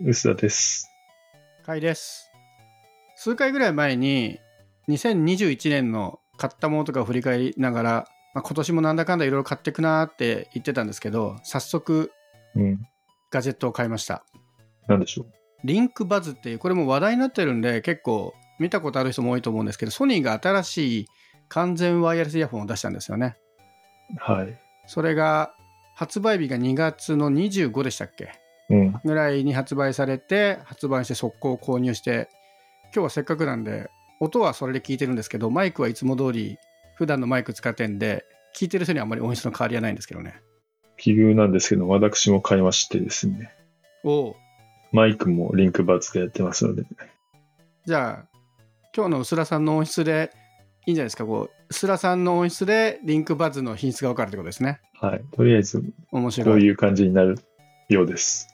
薄田です。かいです。数回ぐらい前に、2021年の買ったものとかを振り返りながら、まあ、今年もなんだかんだいろいろ買っていくなーって言ってたんですけど、早速うん。ガジェットを買いました。なんでしょう？リンクバズっていう、これも話題になってるんで、結構見たことある人も多いと思うんですけど、ソニーが新しい完全ワイヤレスイヤホンを出したんですよね。はい。それが発売日が2月の25でしたっけ？うん。ぐらいに発売されて発売して速攻購入して今日はせっかくなんで音はそれで聞いてるんですけどマイクはいつも通り普段のマイク使ってんで聞いてる人にはあんまり音質の変わりはないんですけどね奇遇なんですけど、私も買いましてですね。おおマイクもリンクバズでやってますので。じゃあ今日の薄田さんの音質でいいんじゃないですかこう薄田さんの音質でリンクバズの品質が分かるってことですねはい。とりあえず、面白い、こういう感じになるようです。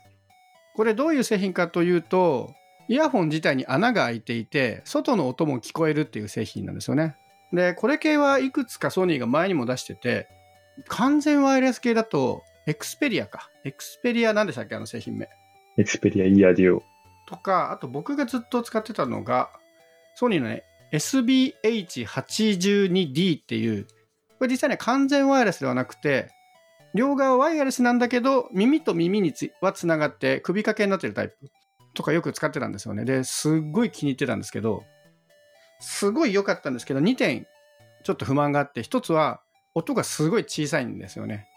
これどういう製品かというとイヤホン自体に穴が開いていて外の音も聞こえるっていう製品なんですよね。でこれ系はいくつかソニーが前にも出してて完全ワイヤレス系だとエクスペリアか。エクスペリア何でしたっけあの製品名。エクスペリアイヤーデュオ。とかあと僕がずっと使ってたのがソニーのね SBH82D っていうこれ実際ね完全ワイヤレスではなくて両側ワイヤレスなんだけど耳と耳につはつながって首掛けになってるタイプ。とかよく使ってたんですよね。ですっごい気に入ってたんですけどすごい良かったんですけど2点ちょっと不満があって1つは音がすごい小さいんですよね。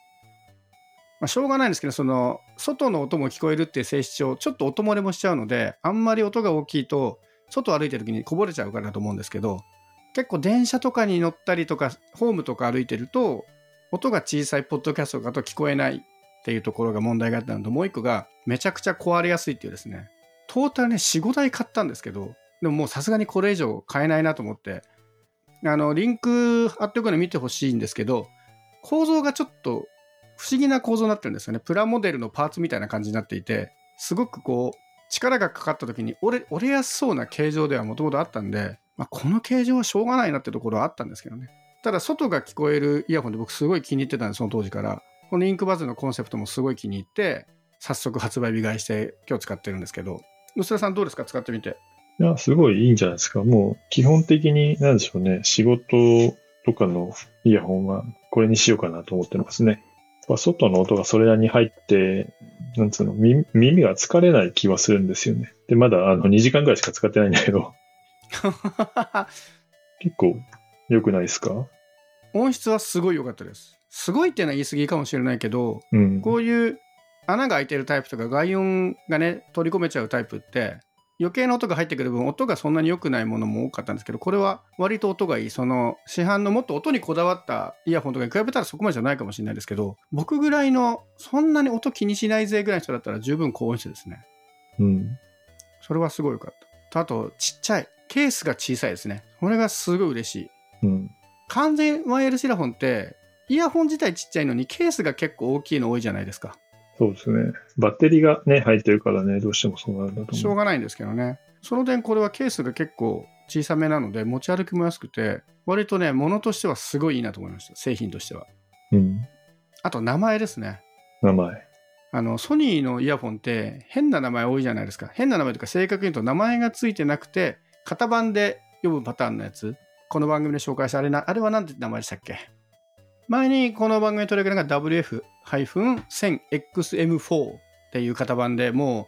まあ、しょうがないんですけどその外の音も聞こえるっていう性質上ちょっと音漏れもしちゃうのであんまり音が大きいと外歩いてる時にこぼれちゃうからだと思うんですけど結構電車とかに乗ったりとかホームとか歩いてると音が小さいポッドキャストだと聞こえないっていうところが問題があったのともう一個がめちゃくちゃ壊れやすいっていうですねトータルね45台買ったんですけどでももうさすがにこれ以上買えないなと思ってあのリンク貼っておくの見てほしいんですけど構造がちょっと不思議な構造になってるんですよね。プラモデルのパーツみたいな感じになっていて、すごくこう、力がかかった時に折れやすそうな形状ではもともとあったんで、まあ、この形状はしょうがないなってところはあったんですけどね。ただ、外が聞こえるイヤホンで僕すごい気に入ってたんです、その当時から。このインクバズのコンセプトもすごい気に入って、早速発売日買いして今日使ってるんですけど、薄田さんどうですか？使ってみて。いや、すごいいいんじゃないですか。もう、基本的に、なんでしょうね。仕事とかのイヤホンは、これにしようかなと思ってますね。外の音がそれなりに入って、なんつうの、耳耳が疲れない気はするんですよね。で、まだあの2時間ぐらいしか使ってないんだけど、結構良くないですか？音質はすごい良かったです。すごいっていうのは言い過ぎかもしれないけど、うん。こういう穴が開いてるタイプとか外音がね取り込めちゃうタイプって余計な音が入ってくる分音がそんなに良くないものも多かったんですけどこれは割と音がいい。その市販のもっと音にこだわったイヤホンとかに比べたらそこまでじゃないかもしれないですけど僕ぐらいのそんなに音気にしないぜぐらいの人だったら十分高音質ですね。うん。それはすごい良かった。あとちっちゃい。ケースが小さいですね。これがすごい嬉しいうん。完全ワイヤレスイヤホンってイヤホン自体ちっちゃいのにケースが結構大きいの多いじゃないですかそうですね。バッテリーがね、入ってるからね、どうしてもそうなるんだと思う。しょうがないんですけどね。その点これはケースが結構小さめなので持ち歩きも安くて割とね物としてはすごいいいなと思いました製品としてはうん。あと名前ですね名前。あのソニーのイヤホンって変な名前多いじゃないですか変な名前とか正確に言うと名前がついてなくて型番で呼ぶパターンのやつこの番組で紹介したあれなあれは何て名前でしたっけ？前にこの番組で取り上げたのが WF-1000XM4 っていう型番でも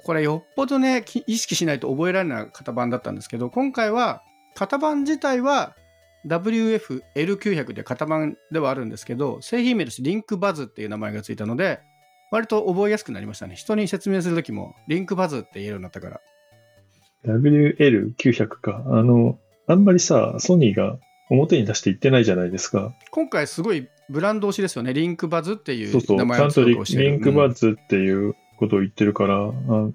うこれよっぽどね意識しないと覚えられない型番だったんですけど今回は型番自体は WFL900 で型番ではあるんですけど製品名としてリンクバズっていう名前がついたので割と覚えやすくなりましたね。人に説明するときもリンクバズって言えるようになったから。WL900 か。あの、あんまりさ、ソニーが表に出して言ってないじゃないですか。今回すごいブランド推しですよねリンクバズっていそうそう。う名前をちゃんとリンクバうんズっていうことを言ってるから。あ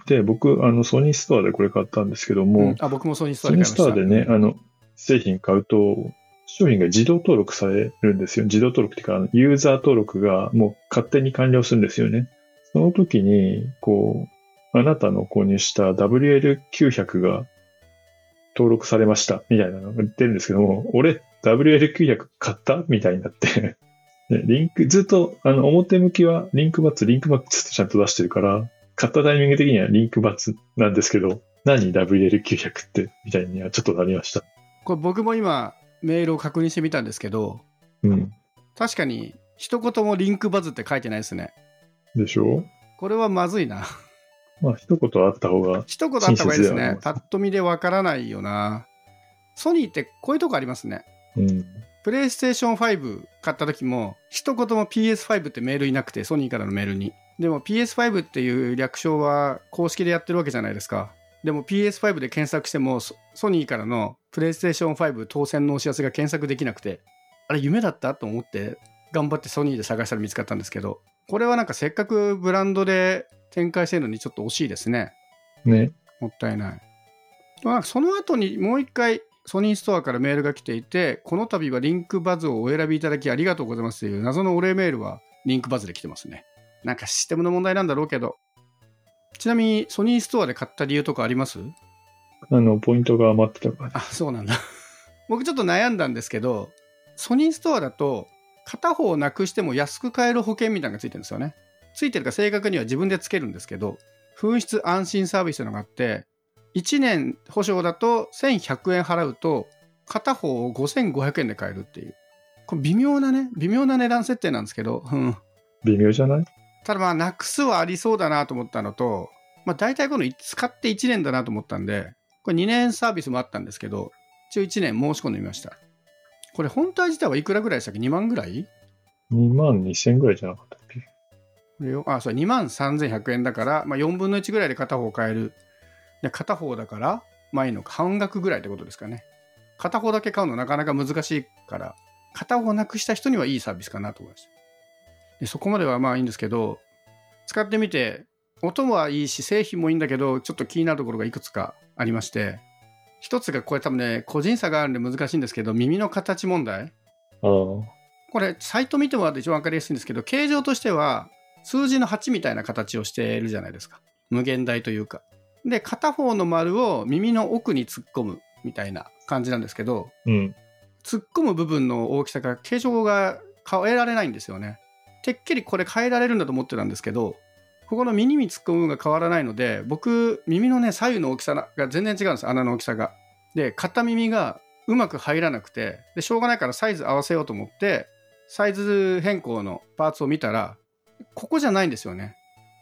で、僕、あの、ソニーストアでこれ買ったんですけども、うんあ僕もソニーストアソニーで買いましたストアでね、あの、製品買うと、商品が自動登録されるんですよ。自動登録っていうか、ユーザー登録がもう勝手に完了するんですよね。その時に、こう、あなたの購入した WL900 が登録されました、みたいなのが言ってるんですけども、俺、WL900 買ったみたいになって、で リンク、ずっと、あの、表向きはリンクバッツ、リンクバッツってちゃんと出してるから、買ったタイミング的にはリンク×なんですけど、何 WL900 ってみたいにはちょっとなりました。これ僕も今メールを確認してみたんですけど、うん。確かに一言もリンクバズって書いてないですね。でしょ？これはまずいな。まあ、一言あった方が、一言あった方がいいですねパッと見でわからないよな。ソニーってこういうとこありますね。うん。プレイステーション5買った時も、一言も PS5 ってメールいなくて、ソニーからのメールに。でも PS5 っていう略称は公式でやってるわけじゃないですか。でも PS5 で検索しても、ソソニーからのプレイステーション5当選のお知らせが検索できなくて、あれ夢だったと思って、頑張ってソニーで探したら見つかったんですけど、これはなんかせっかくブランドで展開してるのにちょっと惜しいですね。ね。もったいない。まあ、その後にもう一回ソニーストアからメールが来ていて、この度はリンクバズをお選びいただきありがとうございますという謎のお礼メールはリンクバズで来てますね。なんかシステムの問題なんだろうけど。ちなみにソニーストアで買った理由とかあります？あの、ポイントが余ってたから。あ、そうなんだ。僕ちょっと悩んだんですけど、ソニーストアだと片方をなくしても安く買える保険みたいなのがついてるんですよね。ついてるか正確には自分でつけるんですけど、紛失安心サービスというのがあって、1年保証だと1100円払うと、片方を5500円で買えるっていう。これ微妙なね、微妙な値段設定なんですけど、うん。微妙じゃない？ただまあ、なくすはありそうだなと思ったのと、まあ大体この使って1年だなと思ったんで、これ2年サービスもあったんですけど、一応1年申し込んでみました。これ本体自体はいくらぐらいでしたっけ ?2 万ぐらい ?2 万2000ぐらいじゃなかったこれをあ、そう、2万3100円だから、まあ4分の1ぐらいで片方買える。で、片方だから、前の半額ぐらいってことですかね。片方だけ買うのなかなか難しいから、片方なくした人にはいいサービスかなと思いました。でそこまではまあいいんですけど、使ってみて、音はいいし、製品もいいんだけど、ちょっと気になるところがいくつかありまして、一つがこれ多分ね、個人差があるんで難しいんですけど、耳の形問題。これ、サイト見てもらうと一番わかりやすいんですけど、形状としては、数字の8みたいな形をしているじゃないですか。無限大というか。で、片方の丸を耳の奥に突っ込むみたいな感じなんですけど、うん。突っ込む部分の大きさが形状が変えられないんですよね。てっきりこれ変えられるんだと思ってたんですけど、ここの耳に突っ込む部分が変わらないので、僕、耳のね、左右の大きさが全然違うんです、穴の大きさが。で、片耳がうまく入らなくて、で、しょうがないからサイズ合わせようと思って、サイズ変更のパーツを見たら、ここじゃないんですよね。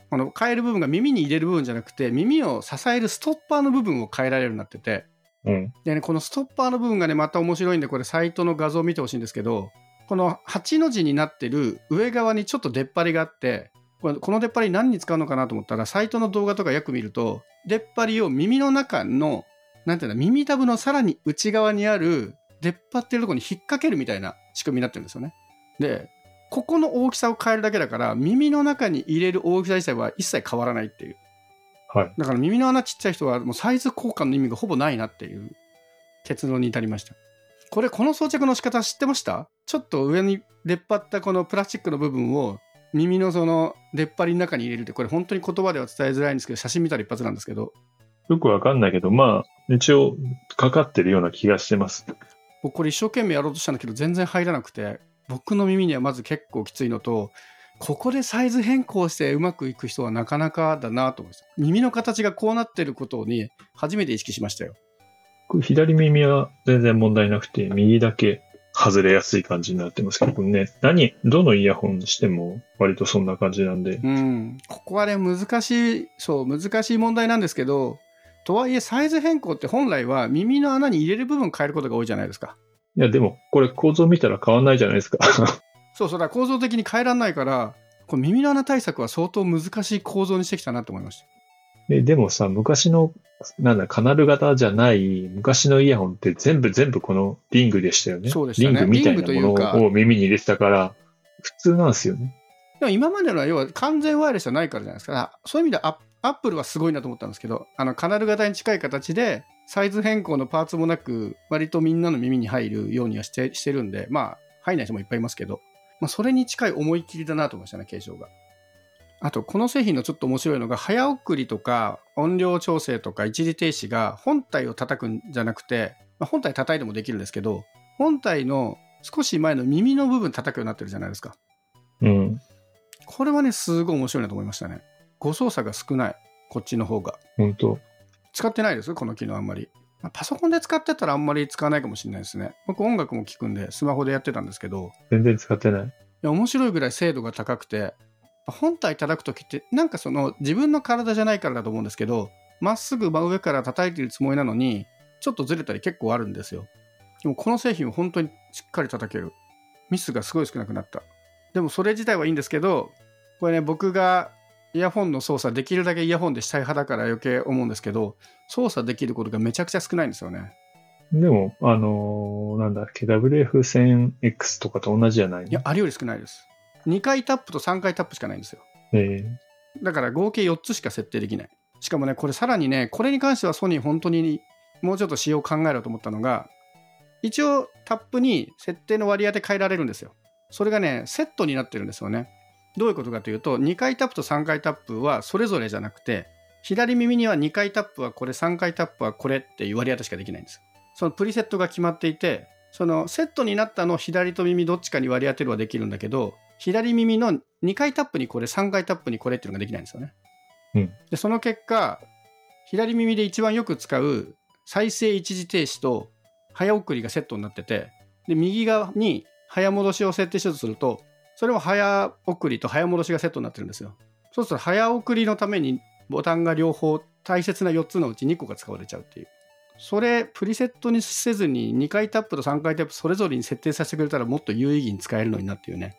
この変える部分が耳に入れる部分じゃなくて、耳を支えるストッパーの部分を変えられるようになってて、うん。でね、このストッパーの部分がね、また面白いんで、これサイトの画像を見てほしいんですけど、この8の字になってる上側にちょっと出っ張りがあって、この出っ張り何に使うのかなと思ったら、サイトの動画とかよく見ると、出っ張りを耳の中の、なんていうの、耳たぶのさらに内側にある出っ張ってるところに引っ掛けるみたいな仕組みになってるんですよね。で、ここの大きさを変えるだけだから、耳の中に入れる大きさ自体は一切変わらないっていう。はい。だから耳の穴ちっちゃい人はもうサイズ交換の意味がほぼないなっていう結論に至りました。これこの装着の仕方知ってました？ちょっと上に出っ張ったこのプラスチックの部分を耳のその出っ張りの中に入れるってこれ本当に言葉では伝えづらいんですけど写真見たら一発なんですけどよくわかんないけど、まあ、一応、かかってるような気がしてます。僕これ一生懸命やろうとしたんだけど全然入らなくて僕の耳にはまず結構きついのとここでサイズ変更してうまくいく人はなかなかだなと思いました耳の形がこうなってることに初めて意識しましたよ。左耳は全然問題なくて、右だけ外れやすい感じになってますけど、ね、何、どのイヤホンにしても割とそんな感じなんで、うん、ここはね難しいそう難しい問題なんですけどとはいえサイズ変更って本来は耳の穴に入れる部分変えることが多いじゃないですかいや、でも、これ構造見たら変わんないじゃないですか。そうそうだ構造的に変えられないからこれ耳の穴対策は相当難しい構造にしてきたなと思いましたえでもさ、昔の、なんだ、カナル型じゃない、昔のイヤホンって全部全部このリングでしたよね。そうでしたねリングみたいなものを耳に入れてたから、普通なんですよね。でも今までのは要は完全ワイヤレスじゃないからじゃないですかそういう意味ではアッアップルはすごいなと思ったんですけどあのカナル型に近い形でサイズ変更のパーツもなく割とみんなの耳に入るようにはしてしてるんでまあ入んない人もいっぱいいますけど、まあ、それに近い思い切りだなと思いましたね形状があとこの製品のちょっと面白いのが早送りとか音量調整とか一時停止が本体を叩くんじゃなくて、まあ、本体叩いてもできるんですけど本体の少し前の耳の部分叩くようになってるじゃないですかうん。これはね、すごい面白いなと思いましたね。誤操作が少ない。こっちの方が。本当使ってないですこの機能あんまり。まあパソコンで使ってたらあんまり使わないかもしれないですね。僕音楽も聴くんでスマホでやってたんですけど、全然使ってない。いや面白いぐらい精度が高くて、本体叩くときって、なんかその自分の体じゃないからだと思うんですけど、まっすぐ真上から叩いてるつもりなのに、ちょっとずれたり結構あるんですよ。でもこの製品は本当にしっかり叩ける。ミスがすごい少なくなった。でもそれ自体はいいんですけど、これね、僕がイヤホンの操作できるだけイヤホンでしたい派だから余計思うんですけど、操作できることがめちゃくちゃ少ないんですよね。でも、あのーなんだっけ、WF1000X とかと同じじゃないの？いや、あれより少ないです。2回タップと3回タップしかないんですよ。えだから合計4つしか設定できない。しかもね、これさらにね、これに関してはソニー本当にもうちょっと仕様を考えろと思ったのが、一応タップに設定の割り当て変えられるんですよ。それがね、セットになってるんですよね。どういうことかというと、2回タップと3回タップはそれぞれじゃなくて、左耳には2回タップはこれ、3回タップはこれっていう割り当てしかできないんです。そのプリセットが決まっていて、そのセットになったのを左と耳どっちかに割り当てるはできるんだけど、左耳の2回タップにこれ、3回タップにこれっていうのができないんですよね。うんで、その結果、左耳で一番よく使う再生一時停止と早送りがセットになってて、で、右側に早戻しを設定しようとすると、それも早送りと早戻しがセットになってるんですよ。そうすると早送りのためにボタンが両方大切な4つのうち2個が使われちゃうっていう。それプリセットにせずに2回タップと3回タップそれぞれに設定させてくれたらもっと有意義に使えるのになっていうね。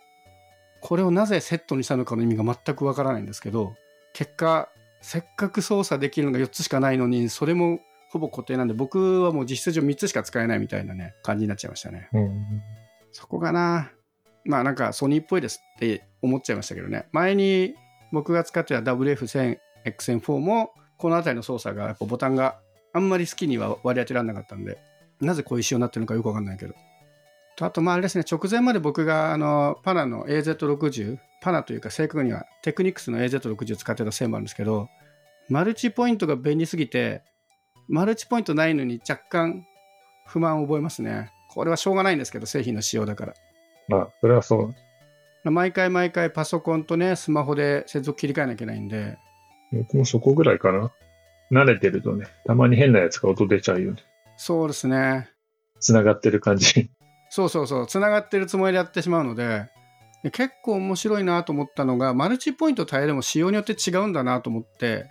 これをなぜセットにしたのかの意味が全くわからないんですけど、結果、せっかく操作できるのが4つしかないのに、それもほぼ固定なんで、僕はもう実質上3つしか使えないみたいなね、感じになっちゃいましたね。えうん。そこがな、まあなんかソニーっぽいですって思っちゃいましたけどね。前に僕が使ってた WF1000XM4 も、この辺りの操作がやっぱボタンがあんまり好きには割り当てられなかったんで、なぜこういう仕様になってるのかよくわかんないけど。とあとまああれですね、直前まで僕があのパナの AZ60、パナというか正確にはテクニクスの AZ60 使ってたせいもあるんですけど、マルチポイントが便利すぎて、マルチポイントないのに若干不満を覚えますね。これはしょうがないんですけど、製品の仕様だから。まあ、それはそう。毎回毎回パソコンとね、スマホで接続切り替えなきゃいけないんで、僕もそこぐらいかな。慣れてるとね、たまに変なやつが音出ちゃうよね。そうですね。繋がってる感じ。そうそうそう、つながってるつもりでやってしまうので、で結構面白いなと思ったのが、マルチポイント耐えでも仕様によって違うんだなと思って、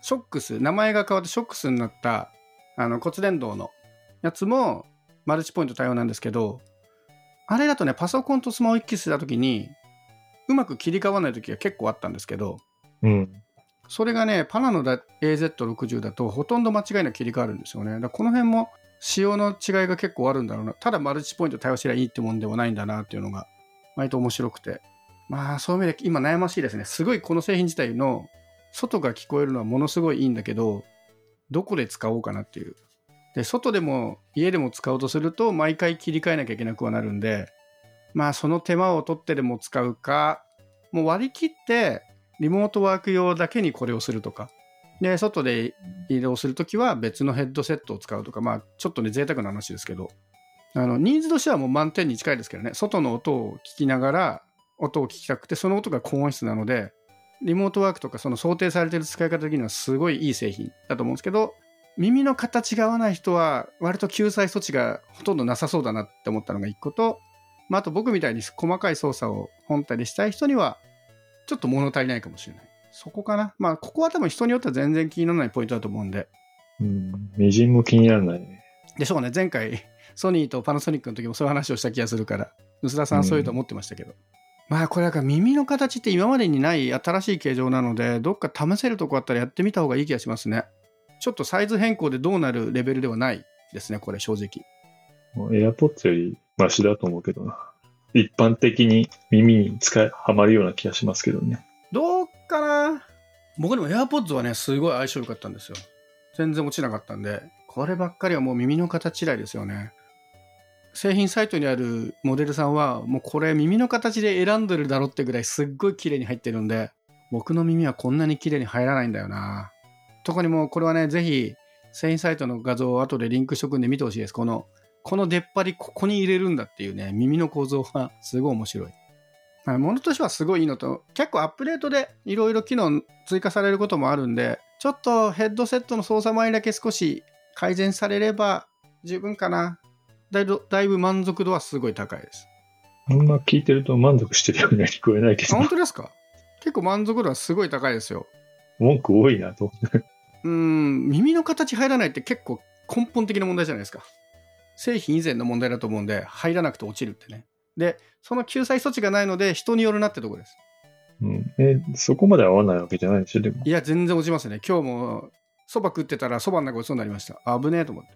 ショックス、名前が変わってショックスになったあの骨伝導のやつもマルチポイント対応なんですけど、あれだとね、パソコンとスマホ一気にしたときに、うまく切り替わらないときが結構あったんですけど、うん。それがね、パナのだ AZ60 だとほとんど間違いなく切り替わるんですよね。だこの辺も仕様の違いが結構あるんだろうな。ただマルチポイント対応すればいいってもんでもないんだなっていうのが、割と面白くて。まあ、そういう意味で今悩ましいですね。すごいこの製品自体の外が聞こえるのはものすごいいいんだけど、どこで使おうかなっていう。で、外でも家でも使おうとすると、毎回切り替えなきゃいけなくはなるんで、まあ、その手間を取ってでも使うか、もう割り切って、リモートワーク用だけにこれをするとか。で、外で移動するときは別のヘッドセットを使うとか、まあ、ちょっとね、贅沢な話ですけど、あの、ニーズとしてはもう満点に近いですけどね、外の音を聞きながら、音を聞きたくて、その音が高音質なので、リモートワークとかその想定されてる使い方的にはすごいいい製品だと思うんですけど、耳の形が合わない人は割と救済措置がほとんどなさそうだなって思ったのが一個と、まあ、あと僕みたいに細かい操作を本体でしたい人にはちょっと物足りないかもしれない。そこかな。まあ、ここは多分人によっては全然気にならないポイントだと思うんで。うん。みじんも気にならないね。でしょうね。前回、ソニーとパナソニックの時もそういう話をした気がするから、薄田さんそういうと思ってましたけど。まあ、これだから耳の形って今までにない新しい形状なので、どっか試せるとこあったらやってみた方がいい気がしますね。ちょっとサイズ変更でどうなるレベルではないですね、これ正直。もう AirPods よりマシだと思うけどな。一般的に耳に使い、はまるような気がしますけどね。どうかな?僕でも AirPods はね、すごい相性良かったんですよ。全然落ちなかったんで、こればっかりはもう耳の形違いですよね。製品サイトにあるモデルさんは、もうこれ耳の形で選んでるだろってぐらいすっごい綺麗に入ってるんで、僕の耳はこんなに綺麗に入らないんだよな。特にもうこれはね、ぜひ製品サイトの画像を後でリンクしとくんで見てほしいです。この、この出っ張りここに入れるんだっていうね、耳の構造はすごい面白い。はいものとしてはすごいいいのと、結構アップデートでいろいろ機能追加されることもあるんで、ちょっとヘッドセットの操作前だけ少し改善されれば十分かな。だいぶだいぶ満足度はすごい高いです。あんま聞いてると満足してるようには聞こえないけあど、本当ですか？結構満足度はすごい高いですよ。文句多いなと思って。うーん、耳の形入らないって結構根本的な問題じゃないですか。製品以前の問題だと思うんで、入らなくて落ちるってね。で、その救済措置がないので、人によるなってとこです。うん、え、そこまで合わないわけじゃないんでしょ、でも。いや、全然落ちますね。今日も、そば食ってたら、そばの中落ちそうになりました。危ねえと思って。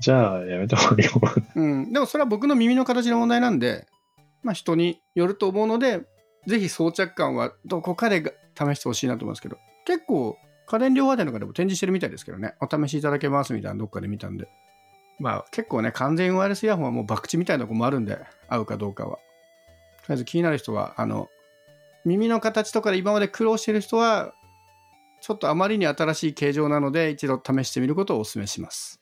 じゃあ、やめた方がいいよ。うん。でも、それは僕の耳の形の問題なんで、まあ、人によると思うので、ぜひ装着感はどこかでが試してほしいなと思いますけど、結構、家電量販店とかでも展示してるみたいですけどね、お試しいただけますみたいなどっかで見たんで。まあ、結構ね、完全ワイヤレスイヤホンはもう博打みたいなとこもあるんで、合うかどうかは。とりあえず気になる人は、あの、耳の形とかで今まで苦労してる人は、ちょっとあまりに新しい形状なので、一度試してみることをお勧めします。